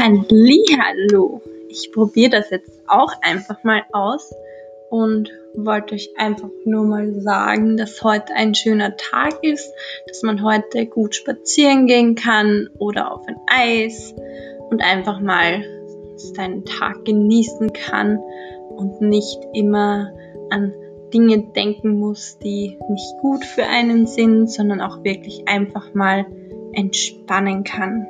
Hallihallo! ich probiere das jetzt auch einfach mal aus und wollte euch einfach nur mal sagen, dass heute ein schöner Tag ist, dass man heute gut spazieren gehen kann oder auf ein Eis und einfach mal seinen Tag genießen kann und nicht immer an Dinge denken muss, die nicht gut für einen sind, sondern auch wirklich einfach mal entspannen kann.